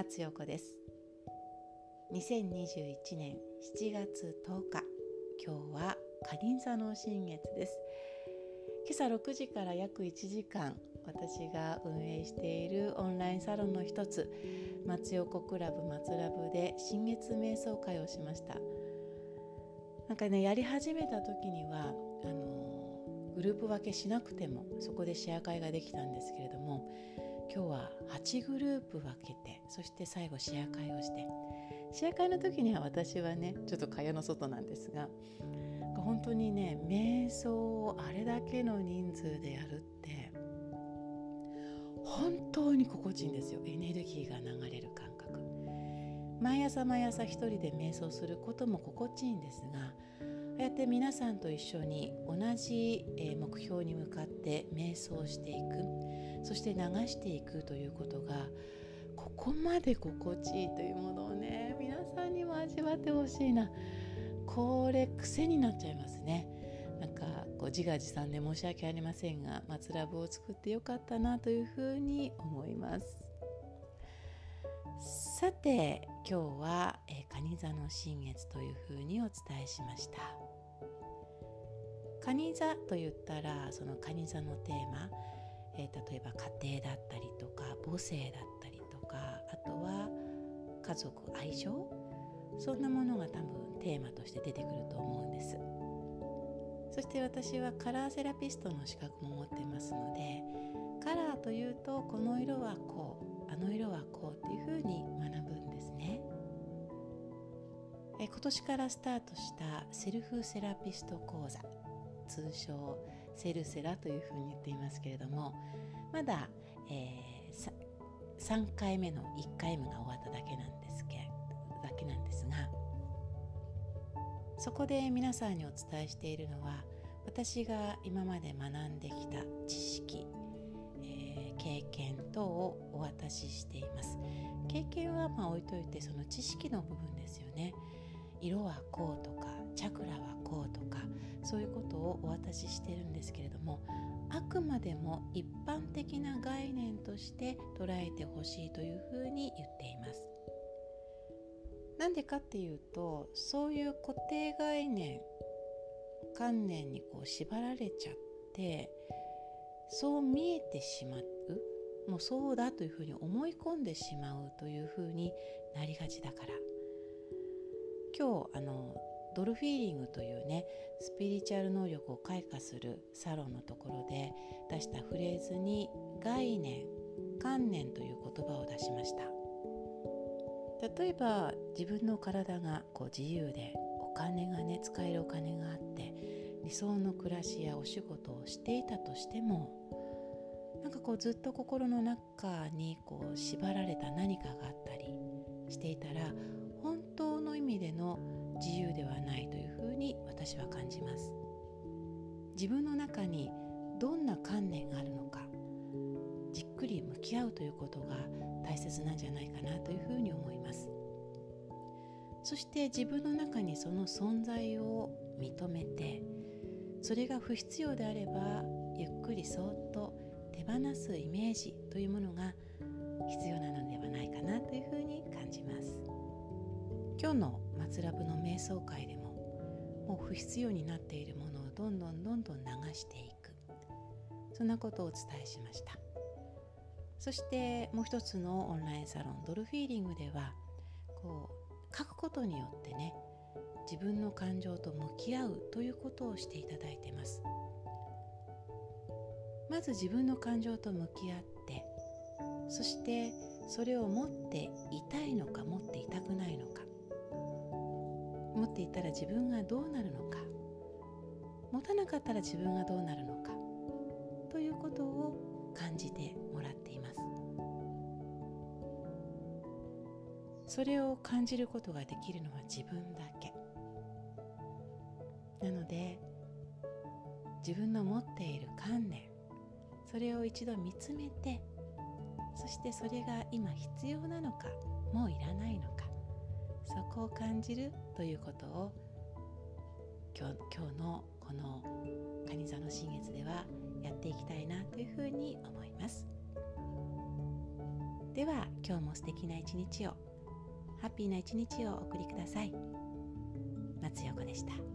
松陽子です。2021年7月10日今日はカリン座の新月です。今朝6時から約1時間私が運営しているオンラインサロンの一つ松横クラブ松ラブで新月瞑想会をしました。なんかねやり始めた時にはあのグループ分けしなくてもそこでシェア会ができたんですけれども今日は8グループ分けてそして最後シェア会をして。シェア会の時には私はねちょっと蚊帳の外なんですが本当にね瞑想をあれだけの人数でやるって本当に心地いいんですよ。エネルギーが流れる感覚。毎朝毎朝一人で瞑想することも心地いいんですがああやって皆さんと一緒に同じ目標に向かって瞑想していく。そして流していくということがここまで心地いいというものをね皆さんにも味わってほしいな。これ癖になっちゃいますね。なんかこう自画自賛で申し訳ありませんが松ラブを作ってよかったなというふうに思います。さて今日は、えー、蟹座の新月というふうにお伝えしました。蟹座と言ったらその蟹座のテーマ、えー、例えば家庭だったりとか母性だったりとかあとは家族愛情そんなものが多分テーマとして出てくると思うんです。そして私はカラーセラピストの資格も持ってますのでカラーというとこの色はこうあの色はこうっていうふうに学ぶんですね。え今年からスタートしたセルフセラピスト講座通称セルセラというふうに言っていますけれどもまだ、えー、3回目の1回目が終わっただけなんですけだけなんですがそこで皆さんにお伝えしているのは私が今まで学んできた知識、えー、経験等をお渡ししています。経験はまあ置いといてその知識の部分ですよね。色はこうとかチャクラはこうそういうことをお渡ししてるんですけれどもあくまでも一般的な概念として捉えてほしいというふうに言っています。なんでかっていうとそういう固定概念観念にこう縛られちゃってそう見えてしまうもうそうだというふうに思い込んでしまうというふうになりがちだから。今日あのドルフィーリングというねピリチュアル能力を開花するサロンのところで出したフレーズに概念観念という言葉を出しました。例えば自分の体がこう自由でお金がね使えるお金があって理想の暮らしやお仕事をしていたとしてもなんかこうずっと心の中にこう縛られた何かがあったりしていたら本当の意味での自由ではないというふうに私は感じます。自分の中にどんな観念があるのかじっくり向き合うということが大切なんじゃないかなというふうに思います。そして自分の中にその存在を認めてそれが不必要であればゆっくりそっと手放すイメージというものが必要なのではないかなというふうに感じます。今日の松ラブの瞑想会でもう不必要になっているものをどんどんどんどん流していく。そんなことをお伝えしました。そしてもう一つのオンラインサロンドルフィーリングではこう書くことによってね自分の感情と向き合うということをしていただいてます。まず自分の感情と向き合ってそしてそれを持っていたいのか持っていたくないのか持っていたら自分がどうなるのか。持たなかったら自分がどうなるのか。ということを感じてもらっています。それを感じることができるのは自分だけ。なので自分の持っている観念それを一度見つめてそしてそれが今必要なのかもういらないのかそこを感じるということを今日今日のこの蟹座の新月ではやっていきたいなというふうに思います。ででは今日も素敵な一日をハッピーな一日をお送りください松横でした